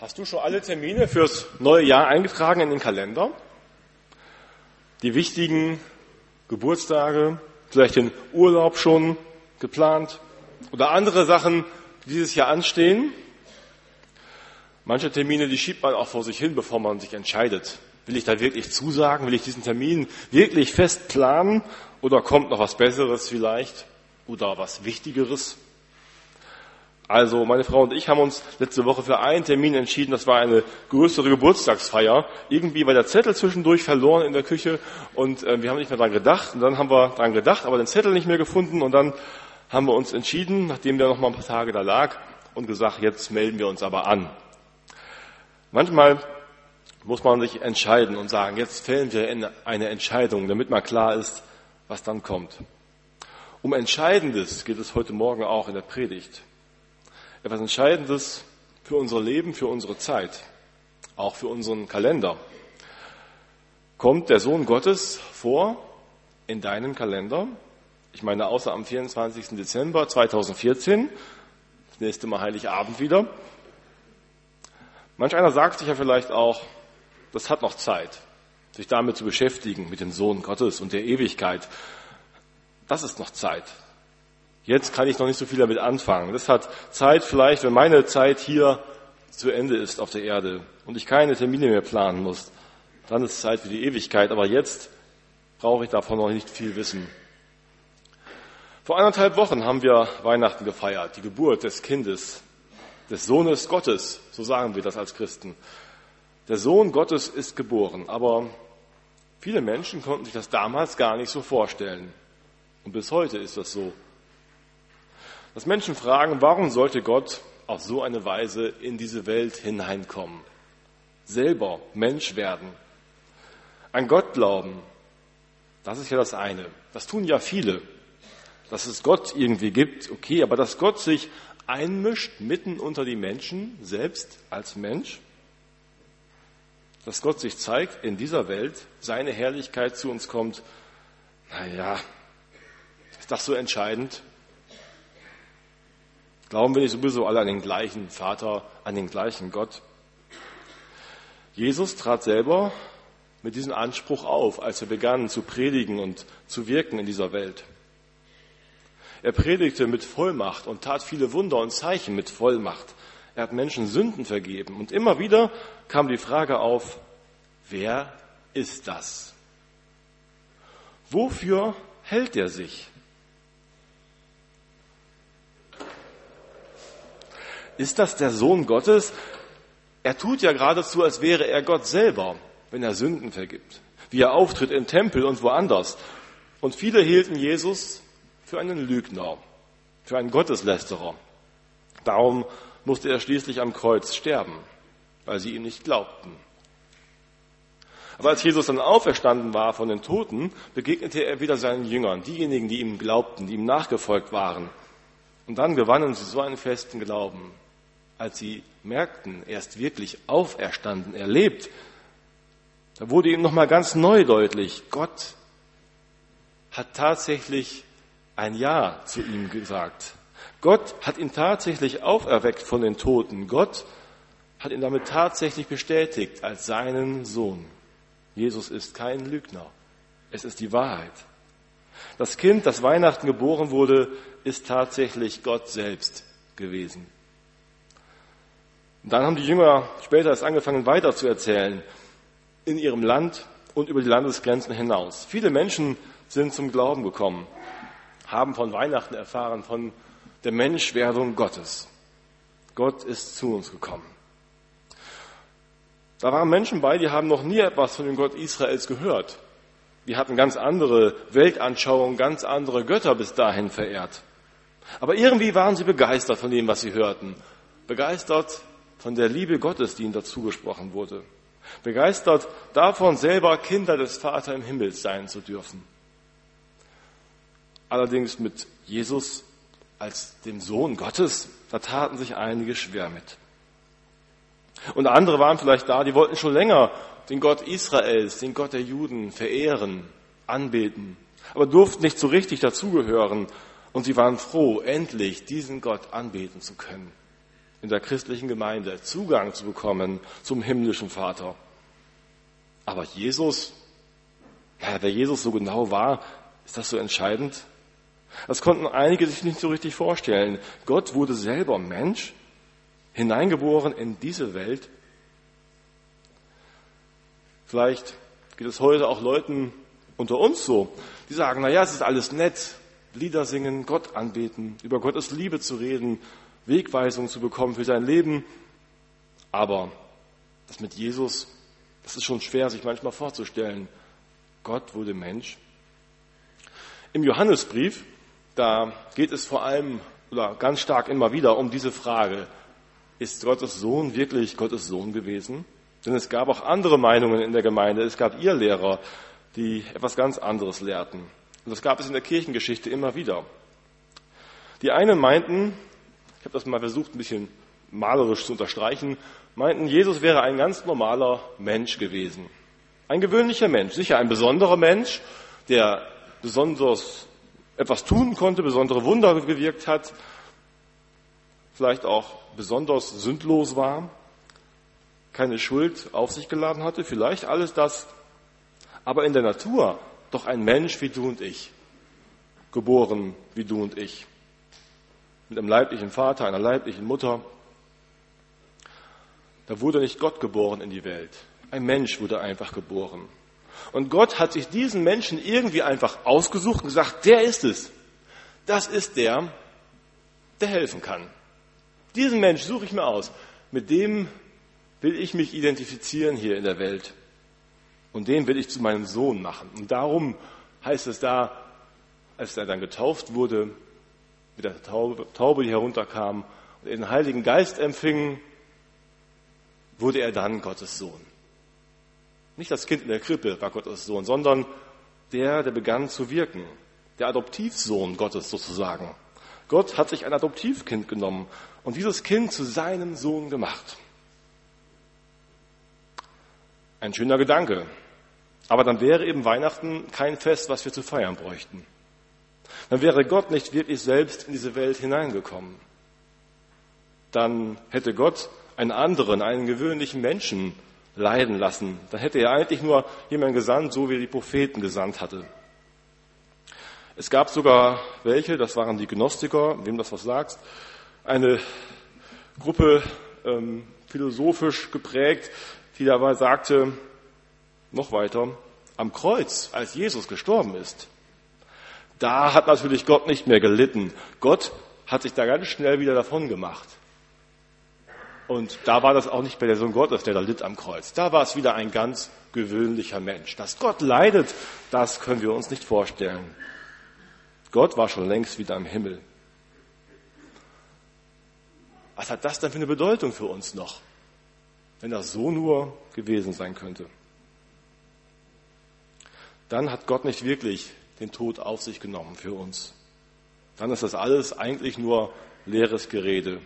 Hast du schon alle Termine fürs neue Jahr eingetragen in den Kalender? Die wichtigen Geburtstage, vielleicht den Urlaub schon geplant oder andere Sachen, die dieses Jahr anstehen? Manche Termine, die schiebt man auch vor sich hin, bevor man sich entscheidet. Will ich da wirklich zusagen? Will ich diesen Termin wirklich fest planen? Oder kommt noch was Besseres vielleicht? Oder was Wichtigeres? Also meine Frau und ich haben uns letzte Woche für einen Termin entschieden. Das war eine größere Geburtstagsfeier. Irgendwie war der Zettel zwischendurch verloren in der Küche und äh, wir haben nicht mehr dran gedacht. Und dann haben wir dran gedacht, aber den Zettel nicht mehr gefunden. Und dann haben wir uns entschieden, nachdem der noch mal ein paar Tage da lag, und gesagt, jetzt melden wir uns aber an. Manchmal muss man sich entscheiden und sagen, jetzt fällen wir eine Entscheidung, damit mal klar ist, was dann kommt. Um Entscheidendes geht es heute Morgen auch in der Predigt etwas Entscheidendes für unser Leben, für unsere Zeit, auch für unseren Kalender. Kommt der Sohn Gottes vor in deinen Kalender? Ich meine, außer am 24. Dezember 2014, das nächste Mal Heiligabend wieder. Manch einer sagt sich ja vielleicht auch, das hat noch Zeit, sich damit zu beschäftigen, mit dem Sohn Gottes und der Ewigkeit. Das ist noch Zeit. Jetzt kann ich noch nicht so viel damit anfangen. Das hat Zeit vielleicht, wenn meine Zeit hier zu Ende ist auf der Erde und ich keine Termine mehr planen muss. Dann ist Zeit für die Ewigkeit. Aber jetzt brauche ich davon noch nicht viel wissen. Vor anderthalb Wochen haben wir Weihnachten gefeiert, die Geburt des Kindes, des Sohnes Gottes, so sagen wir das als Christen. Der Sohn Gottes ist geboren, aber viele Menschen konnten sich das damals gar nicht so vorstellen. Und bis heute ist das so dass Menschen fragen, warum sollte Gott auf so eine Weise in diese Welt hineinkommen? Selber Mensch werden. An Gott glauben, das ist ja das eine. Das tun ja viele. Dass es Gott irgendwie gibt, okay, aber dass Gott sich einmischt mitten unter die Menschen, selbst als Mensch, dass Gott sich zeigt in dieser Welt, seine Herrlichkeit zu uns kommt, naja, ist das so entscheidend? Glauben wir nicht sowieso alle an den gleichen Vater, an den gleichen Gott? Jesus trat selber mit diesem Anspruch auf, als er begann zu predigen und zu wirken in dieser Welt. Er predigte mit Vollmacht und tat viele Wunder und Zeichen mit Vollmacht. Er hat Menschen Sünden vergeben. Und immer wieder kam die Frage auf, wer ist das? Wofür hält er sich? Ist das der Sohn Gottes? Er tut ja geradezu, als wäre er Gott selber, wenn er Sünden vergibt, wie er auftritt im Tempel und woanders. Und viele hielten Jesus für einen Lügner, für einen Gotteslästerer. Darum musste er schließlich am Kreuz sterben, weil sie ihm nicht glaubten. Aber als Jesus dann auferstanden war von den Toten, begegnete er wieder seinen Jüngern, diejenigen, die ihm glaubten, die ihm nachgefolgt waren. Und dann gewannen sie so einen festen Glauben, als sie merkten, er ist wirklich auferstanden, er lebt, da wurde ihm nochmal ganz neu deutlich, Gott hat tatsächlich ein Ja zu ihm gesagt. Gott hat ihn tatsächlich auferweckt von den Toten. Gott hat ihn damit tatsächlich bestätigt als seinen Sohn. Jesus ist kein Lügner. Es ist die Wahrheit. Das Kind, das Weihnachten geboren wurde, ist tatsächlich Gott selbst gewesen. Dann haben die Jünger später erst angefangen weiter zu erzählen in ihrem Land und über die Landesgrenzen hinaus. Viele Menschen sind zum Glauben gekommen, haben von Weihnachten erfahren, von der Menschwerdung Gottes. Gott ist zu uns gekommen. Da waren Menschen bei, die haben noch nie etwas von dem Gott Israels gehört. Die hatten ganz andere Weltanschauungen, ganz andere Götter bis dahin verehrt. Aber irgendwie waren sie begeistert von dem, was sie hörten. Begeistert von der Liebe Gottes, die ihnen dazu gesprochen wurde. Begeistert davon, selber Kinder des Vater im Himmel sein zu dürfen. Allerdings mit Jesus als dem Sohn Gottes, da taten sich einige schwer mit. Und andere waren vielleicht da, die wollten schon länger den Gott Israels, den Gott der Juden verehren, anbeten, aber durften nicht so richtig dazugehören. Und sie waren froh, endlich diesen Gott anbeten zu können in der christlichen Gemeinde Zugang zu bekommen zum himmlischen Vater. Aber Jesus, ja, wer Jesus so genau war, ist das so entscheidend? Das konnten einige sich nicht so richtig vorstellen. Gott wurde selber Mensch, hineingeboren in diese Welt. Vielleicht geht es heute auch Leuten unter uns so, die sagen, na ja, es ist alles nett, Lieder singen, Gott anbeten, über Gottes Liebe zu reden, Wegweisung zu bekommen für sein Leben. Aber das mit Jesus, das ist schon schwer, sich manchmal vorzustellen. Gott wurde Mensch. Im Johannesbrief, da geht es vor allem oder ganz stark immer wieder um diese Frage, ist Gottes Sohn wirklich Gottes Sohn gewesen? Denn es gab auch andere Meinungen in der Gemeinde. Es gab ihr Lehrer, die etwas ganz anderes lehrten. Und das gab es in der Kirchengeschichte immer wieder. Die einen meinten, ich habe das mal versucht, ein bisschen malerisch zu unterstreichen, meinten, Jesus wäre ein ganz normaler Mensch gewesen. Ein gewöhnlicher Mensch, sicher ein besonderer Mensch, der besonders etwas tun konnte, besondere Wunder gewirkt hat, vielleicht auch besonders sündlos war, keine Schuld auf sich geladen hatte, vielleicht alles das, aber in der Natur doch ein Mensch wie du und ich, geboren wie du und ich, mit einem leiblichen Vater, einer leiblichen Mutter. Da wurde nicht Gott geboren in die Welt, ein Mensch wurde einfach geboren. Und Gott hat sich diesen Menschen irgendwie einfach ausgesucht und gesagt, der ist es. Das ist der, der helfen kann. Diesen Mensch suche ich mir aus. Mit dem will ich mich identifizieren hier in der Welt. Und den will ich zu meinem Sohn machen. Und darum heißt es da, als er dann getauft wurde, mit der Taube, Taube die herunterkam und den Heiligen Geist empfing, wurde er dann Gottes Sohn. Nicht das Kind in der Krippe war Gottes Sohn, sondern der, der begann zu wirken. Der Adoptivsohn Gottes sozusagen. Gott hat sich ein Adoptivkind genommen und dieses Kind zu seinem Sohn gemacht. Ein schöner Gedanke. Aber dann wäre eben Weihnachten kein Fest, was wir zu feiern bräuchten. Dann wäre Gott nicht wirklich selbst in diese Welt hineingekommen. Dann hätte Gott einen anderen, einen gewöhnlichen Menschen leiden lassen. Dann hätte er eigentlich nur jemanden gesandt, so wie er die Propheten gesandt hatte. Es gab sogar welche, das waren die Gnostiker, wem das was sagt, eine Gruppe ähm, philosophisch geprägt, die dabei sagte, noch weiter, am Kreuz, als Jesus gestorben ist, da hat natürlich Gott nicht mehr gelitten. Gott hat sich da ganz schnell wieder davon gemacht. Und da war das auch nicht mehr der Sohn Gottes, der da litt am Kreuz. Da war es wieder ein ganz gewöhnlicher Mensch. Dass Gott leidet, das können wir uns nicht vorstellen. Gott war schon längst wieder im Himmel. Was hat das denn für eine Bedeutung für uns noch, wenn das so nur gewesen sein könnte? dann hat Gott nicht wirklich den Tod auf sich genommen für uns. Dann ist das alles eigentlich nur leeres Gerede.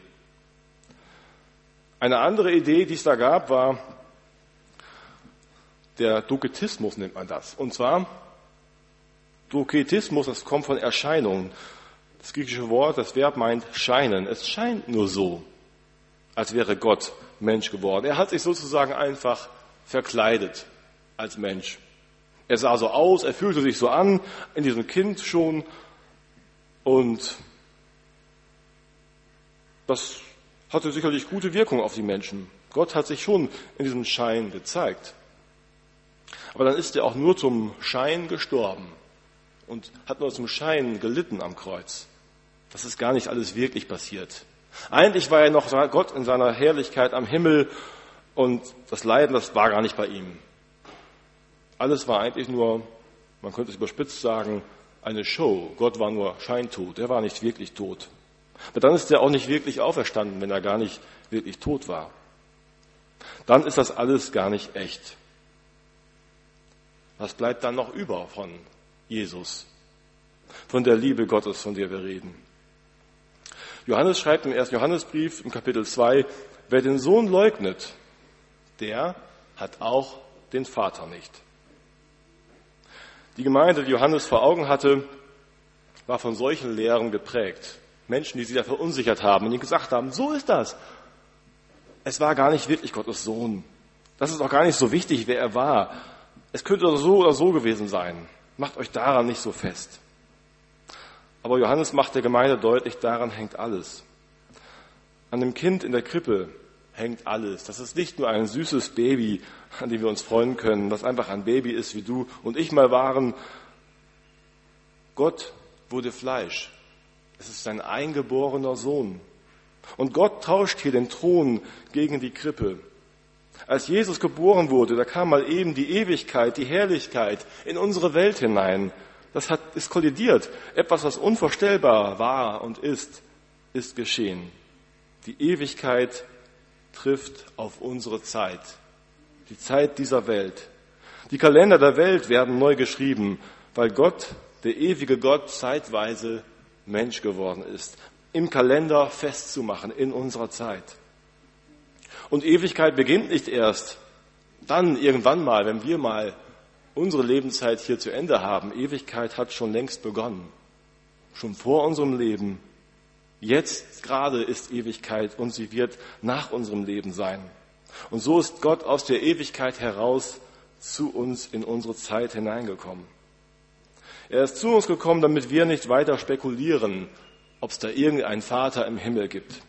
Eine andere Idee, die es da gab, war der Doketismus nennt man das. Und zwar Doketismus, das kommt von Erscheinungen. Das griechische Wort, das Verb meint scheinen. Es scheint nur so, als wäre Gott Mensch geworden. Er hat sich sozusagen einfach verkleidet als Mensch. Er sah so aus, er fühlte sich so an, in diesem Kind schon. Und das hatte sicherlich gute Wirkung auf die Menschen. Gott hat sich schon in diesem Schein gezeigt. Aber dann ist er auch nur zum Schein gestorben und hat nur zum Schein gelitten am Kreuz. Das ist gar nicht alles wirklich passiert. Eigentlich war er noch Gott in seiner Herrlichkeit am Himmel und das Leiden, das war gar nicht bei ihm. Alles war eigentlich nur, man könnte es überspitzt sagen, eine Show. Gott war nur scheintot. Er war nicht wirklich tot. Aber dann ist er auch nicht wirklich auferstanden, wenn er gar nicht wirklich tot war. Dann ist das alles gar nicht echt. Was bleibt dann noch über von Jesus? Von der Liebe Gottes, von der wir reden. Johannes schreibt im ersten Johannesbrief im Kapitel 2, wer den Sohn leugnet, der hat auch den Vater nicht. Die Gemeinde, die Johannes vor Augen hatte, war von solchen Lehren geprägt. Menschen, die sie da verunsichert haben und die gesagt haben, so ist das. es war gar nicht wirklich Gottes Sohn. Das ist auch gar nicht so wichtig, wer er war. Es könnte so oder so gewesen sein. Macht euch daran nicht so fest. Aber Johannes macht der Gemeinde deutlich, daran hängt alles. An dem Kind in der Krippe hängt alles. Das ist nicht nur ein süßes Baby, an dem wir uns freuen können, das einfach ein Baby ist, wie du und ich mal waren. Gott wurde Fleisch. Es ist sein eingeborener Sohn. Und Gott tauscht hier den Thron gegen die Krippe. Als Jesus geboren wurde, da kam mal eben die Ewigkeit, die Herrlichkeit in unsere Welt hinein. Das hat, ist kollidiert. Etwas, was unvorstellbar war und ist, ist geschehen. Die Ewigkeit trifft auf unsere Zeit. Die Zeit dieser Welt. Die Kalender der Welt werden neu geschrieben, weil Gott, der ewige Gott, zeitweise Mensch geworden ist. Im Kalender festzumachen in unserer Zeit. Und Ewigkeit beginnt nicht erst dann irgendwann mal, wenn wir mal unsere Lebenszeit hier zu Ende haben. Ewigkeit hat schon längst begonnen. Schon vor unserem Leben. Jetzt gerade ist Ewigkeit und sie wird nach unserem Leben sein. Und so ist Gott aus der Ewigkeit heraus zu uns in unsere Zeit hineingekommen. Er ist zu uns gekommen, damit wir nicht weiter spekulieren, ob es da irgendeinen Vater im Himmel gibt.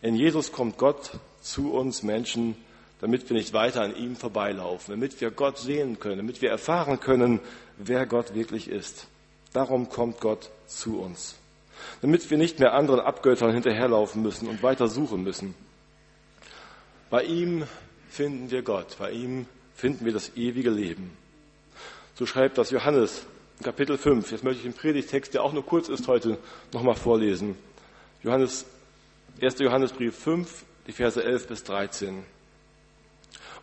In Jesus kommt Gott zu uns Menschen, damit wir nicht weiter an ihm vorbeilaufen, damit wir Gott sehen können, damit wir erfahren können, wer Gott wirklich ist. Darum kommt Gott zu uns. Damit wir nicht mehr anderen Abgöttern hinterherlaufen müssen und weiter suchen müssen. Bei ihm finden wir Gott, bei ihm finden wir das ewige Leben. So schreibt das Johannes Kapitel 5. Jetzt möchte ich den Predigtext, der auch nur kurz ist heute, nochmal vorlesen. Johannes, 1. Johannesbrief 5, die Verse 11 bis 13.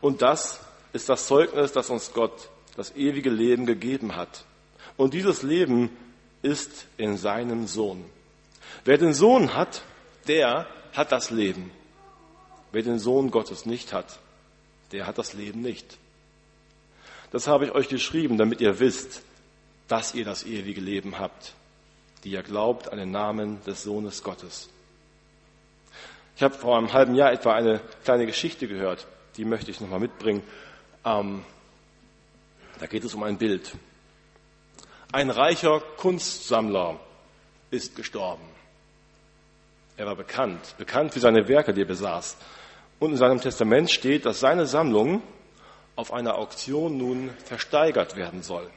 Und das ist das Zeugnis, das uns Gott das ewige Leben gegeben hat. Und dieses Leben ist in seinem Sohn. Wer den Sohn hat, der hat das Leben. Wer den Sohn Gottes nicht hat, der hat das Leben nicht. Das habe ich euch geschrieben, damit ihr wisst, dass ihr das ewige Leben habt, die ihr glaubt an den Namen des Sohnes Gottes. Ich habe vor einem halben Jahr etwa eine kleine Geschichte gehört, die möchte ich nochmal mitbringen. Ähm, da geht es um ein Bild. Ein reicher Kunstsammler ist gestorben. Er war bekannt, bekannt für seine Werke, die er besaß. Und in seinem Testament steht, dass seine Sammlung auf einer Auktion nun versteigert werden soll.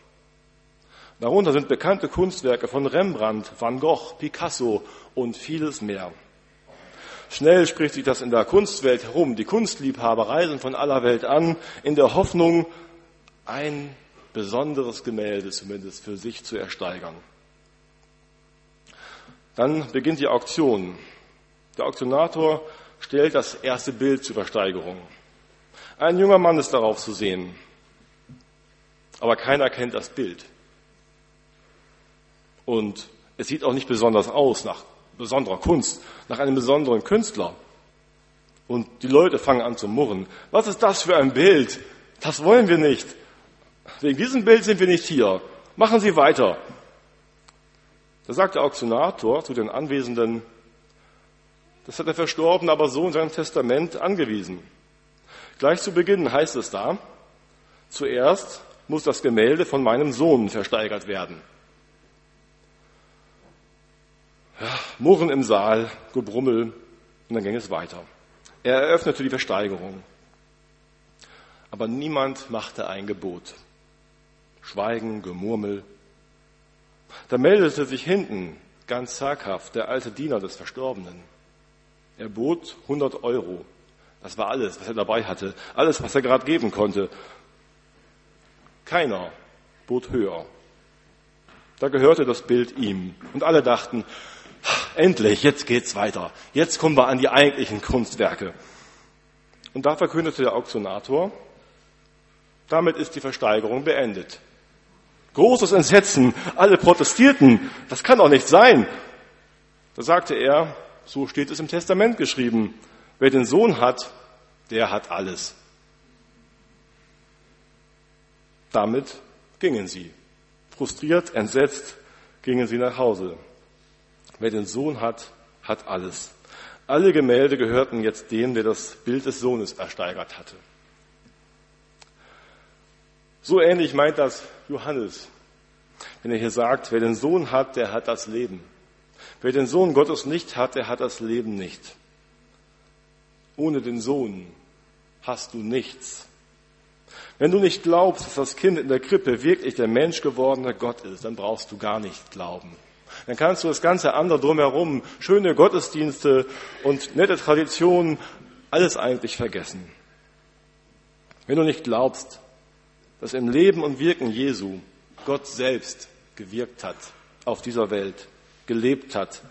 Darunter sind bekannte Kunstwerke von Rembrandt, Van Gogh, Picasso und vieles mehr. Schnell spricht sich das in der Kunstwelt herum. Die Kunstliebhaber reisen von aller Welt an, in der Hoffnung, ein besonderes Gemälde zumindest für sich zu ersteigern. Dann beginnt die Auktion. Der Auktionator stellt das erste Bild zur Versteigerung. Ein junger Mann ist darauf zu sehen, aber keiner kennt das Bild. Und es sieht auch nicht besonders aus nach besonderer Kunst, nach einem besonderen Künstler. Und die Leute fangen an zu murren. Was ist das für ein Bild? Das wollen wir nicht. Wegen diesem Bild sind wir nicht hier. Machen Sie weiter. Da sagt der Auktionator zu den Anwesenden, das hat der Verstorbene aber so in seinem Testament angewiesen. Gleich zu Beginn heißt es da, zuerst muss das Gemälde von meinem Sohn versteigert werden. ja, Murren im Saal, Gebrummel und dann ging es weiter. Er eröffnete die Versteigerung. Aber niemand machte ein Gebot. Schweigen, Gemurmel. Da meldete sich hinten ganz zaghaft der alte Diener des Verstorbenen. Er bot 100 Euro. Das war alles, was er dabei hatte. Alles, was er gerade geben konnte. Keiner bot höher. Da gehörte das Bild ihm. Und alle dachten, endlich, jetzt geht's weiter. Jetzt kommen wir an die eigentlichen Kunstwerke. Und da verkündete der Auktionator, damit ist die Versteigerung beendet. Großes Entsetzen, alle protestierten, das kann doch nicht sein. Da sagte er, so steht es im Testament geschrieben, wer den Sohn hat, der hat alles. Damit gingen sie. Frustriert, entsetzt gingen sie nach Hause. Wer den Sohn hat, hat alles. Alle Gemälde gehörten jetzt dem, der das Bild des Sohnes ersteigert hatte. So ähnlich meint das Johannes, wenn er hier sagt, wer den Sohn hat, der hat das Leben. Wer den Sohn Gottes nicht hat, der hat das Leben nicht. Ohne den Sohn hast du nichts. Wenn du nicht glaubst, dass das Kind in der Krippe wirklich der Mensch gewordene Gott ist, dann brauchst du gar nicht glauben. Dann kannst du das ganze andere drumherum, schöne Gottesdienste und nette Traditionen, alles eigentlich vergessen. Wenn du nicht glaubst, dass im Leben und Wirken Jesu Gott selbst gewirkt hat auf dieser Welt, gelebt hat,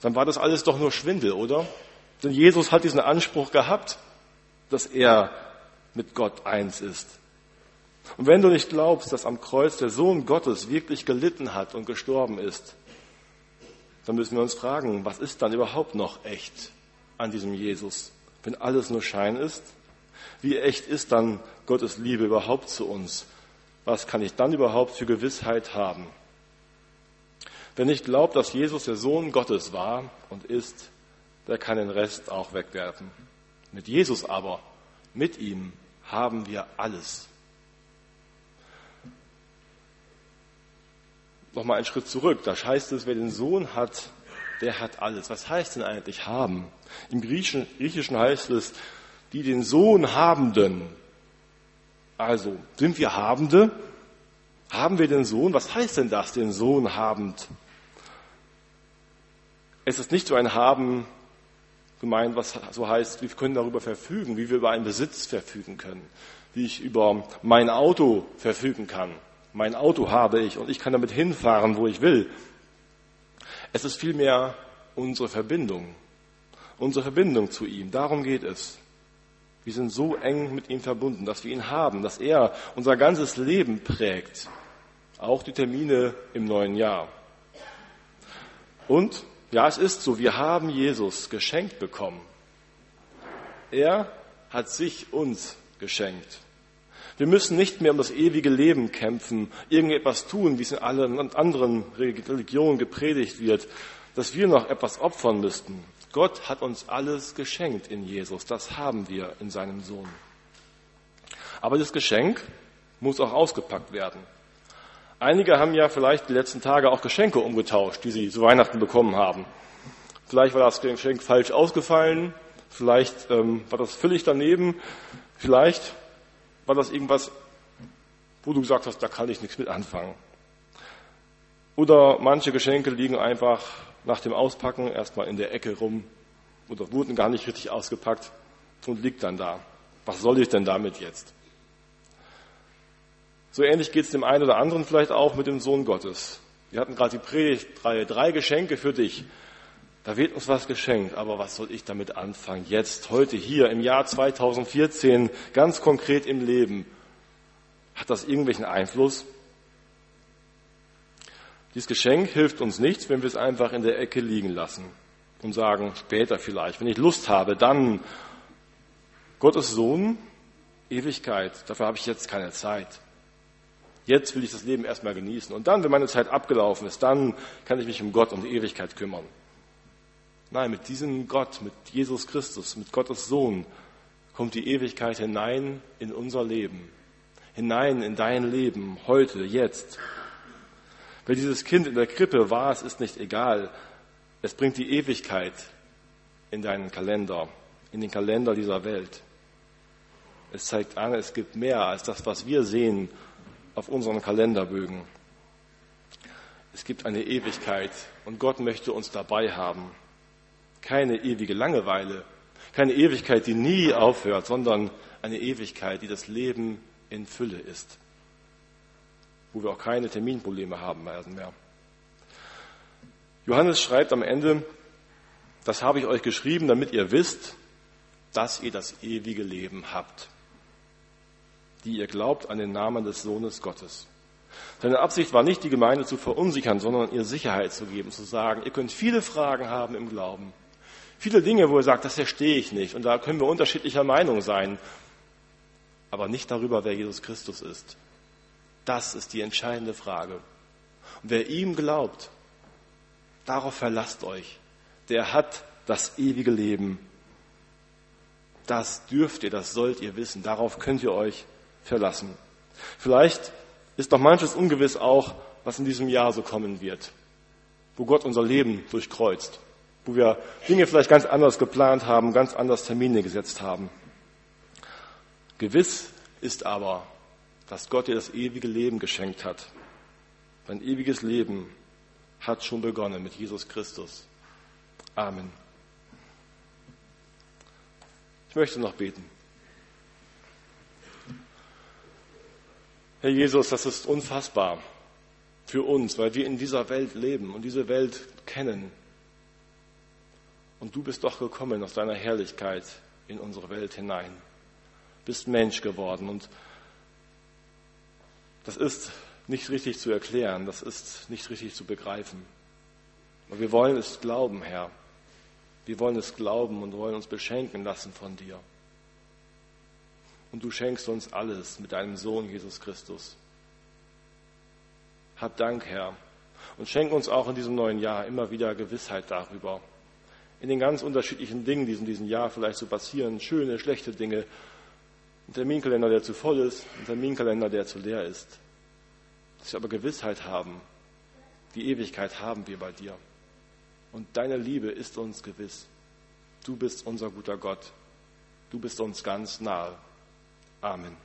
dann war das alles doch nur Schwindel, oder? Denn Jesus hat diesen Anspruch gehabt, dass er mit Gott eins ist. Und wenn du nicht glaubst, dass am Kreuz der Sohn Gottes wirklich gelitten hat und gestorben ist, dann müssen wir uns fragen, was ist dann überhaupt noch echt an diesem Jesus, wenn alles nur Schein ist? Wie echt ist dann Gottes Liebe überhaupt zu uns? Was kann ich dann überhaupt für Gewissheit haben? Wer nicht glaubt, dass Jesus der Sohn Gottes war und ist, der kann den Rest auch wegwerfen. Mit Jesus aber, mit ihm haben wir alles. Nochmal einen Schritt zurück. Da heißt es, wer den Sohn hat, der hat alles. Was heißt denn eigentlich haben? Im Griechischen, Griechischen heißt es, die den Sohn habenden. Also, sind wir Habende? Haben wir den Sohn? Was heißt denn das, den Sohn habend? Es ist nicht so ein Haben gemeint, was so heißt, wir können darüber verfügen, wie wir über einen Besitz verfügen können, wie ich über mein Auto verfügen kann. Mein Auto habe ich und ich kann damit hinfahren, wo ich will. Es ist vielmehr unsere Verbindung, unsere Verbindung zu ihm. Darum geht es. Wir sind so eng mit ihm verbunden, dass wir ihn haben, dass er unser ganzes Leben prägt, auch die Termine im neuen Jahr. Und ja, es ist so, wir haben Jesus geschenkt bekommen. Er hat sich uns geschenkt. Wir müssen nicht mehr um das ewige Leben kämpfen, irgendetwas tun, wie es in allen anderen Religionen gepredigt wird, dass wir noch etwas opfern müssten. Gott hat uns alles geschenkt in Jesus. Das haben wir in seinem Sohn. Aber das Geschenk muss auch ausgepackt werden. Einige haben ja vielleicht die letzten Tage auch Geschenke umgetauscht, die sie zu Weihnachten bekommen haben. Vielleicht war das Geschenk falsch ausgefallen, vielleicht ähm, war das völlig daneben, vielleicht war das irgendwas, wo du gesagt hast, da kann ich nichts mit anfangen. Oder manche Geschenke liegen einfach nach dem Auspacken erstmal in der Ecke rum oder wurden gar nicht richtig ausgepackt und liegt dann da. Was soll ich denn damit jetzt? So ähnlich geht es dem einen oder anderen vielleicht auch mit dem Sohn Gottes. Wir hatten gerade die Predigtreihe, drei Geschenke für dich. Da wird uns was geschenkt, aber was soll ich damit anfangen? Jetzt, heute, hier, im Jahr 2014, ganz konkret im Leben. Hat das irgendwelchen Einfluss? Dieses Geschenk hilft uns nichts, wenn wir es einfach in der Ecke liegen lassen und sagen, später vielleicht, wenn ich Lust habe, dann Gottes Sohn, Ewigkeit, dafür habe ich jetzt keine Zeit. Jetzt will ich das Leben erstmal genießen. Und dann, wenn meine Zeit abgelaufen ist, dann kann ich mich um Gott und die Ewigkeit kümmern. Nein, mit diesem Gott, mit Jesus Christus, mit Gottes Sohn kommt die Ewigkeit hinein in unser Leben. Hinein in dein Leben, heute, jetzt. Wer dieses Kind in der Krippe war, es ist nicht egal. Es bringt die Ewigkeit in deinen Kalender, in den Kalender dieser Welt. Es zeigt an, es gibt mehr als das, was wir sehen auf unseren Kalenderbögen. Es gibt eine Ewigkeit und Gott möchte uns dabei haben. Keine ewige Langeweile, keine Ewigkeit, die nie aufhört, sondern eine Ewigkeit, die das Leben in Fülle ist, wo wir auch keine Terminprobleme haben werden mehr. Johannes schreibt am Ende, das habe ich euch geschrieben, damit ihr wisst, dass ihr das ewige Leben habt die ihr glaubt an den Namen des Sohnes Gottes. Seine Absicht war nicht, die Gemeinde zu verunsichern, sondern ihr Sicherheit zu geben, zu sagen, ihr könnt viele Fragen haben im Glauben. Viele Dinge, wo ihr sagt, das verstehe ich nicht. Und da können wir unterschiedlicher Meinung sein. Aber nicht darüber, wer Jesus Christus ist. Das ist die entscheidende Frage. Und wer ihm glaubt, darauf verlasst euch. Der hat das ewige Leben. Das dürft ihr, das sollt ihr wissen. Darauf könnt ihr euch verlassen. Vielleicht ist noch manches ungewiss auch, was in diesem Jahr so kommen wird, wo Gott unser Leben durchkreuzt, wo wir Dinge vielleicht ganz anders geplant haben, ganz anders Termine gesetzt haben. Gewiss ist aber, dass Gott dir das ewige Leben geschenkt hat. Dein ewiges Leben hat schon begonnen mit Jesus Christus. Amen. Ich möchte noch beten. Herr Jesus, das ist unfassbar für uns, weil wir in dieser Welt leben und diese Welt kennen. Und du bist doch gekommen aus deiner Herrlichkeit in unsere Welt hinein, bist Mensch geworden und das ist nicht richtig zu erklären, das ist nicht richtig zu begreifen. Aber wir wollen es glauben, Herr. Wir wollen es glauben und wollen uns beschenken lassen von dir. Und du schenkst uns alles mit deinem Sohn Jesus Christus. Hab Dank, Herr. Und schenk uns auch in diesem neuen Jahr immer wieder Gewissheit darüber. In den ganz unterschiedlichen Dingen, die in diesem Jahr vielleicht so passieren, schöne, schlechte Dinge. Ein Terminkalender, der zu voll ist, ein Terminkalender, der zu leer ist. Dass wir aber Gewissheit haben. Die Ewigkeit haben wir bei dir. Und deine Liebe ist uns gewiss. Du bist unser guter Gott. Du bist uns ganz nahe. Amen.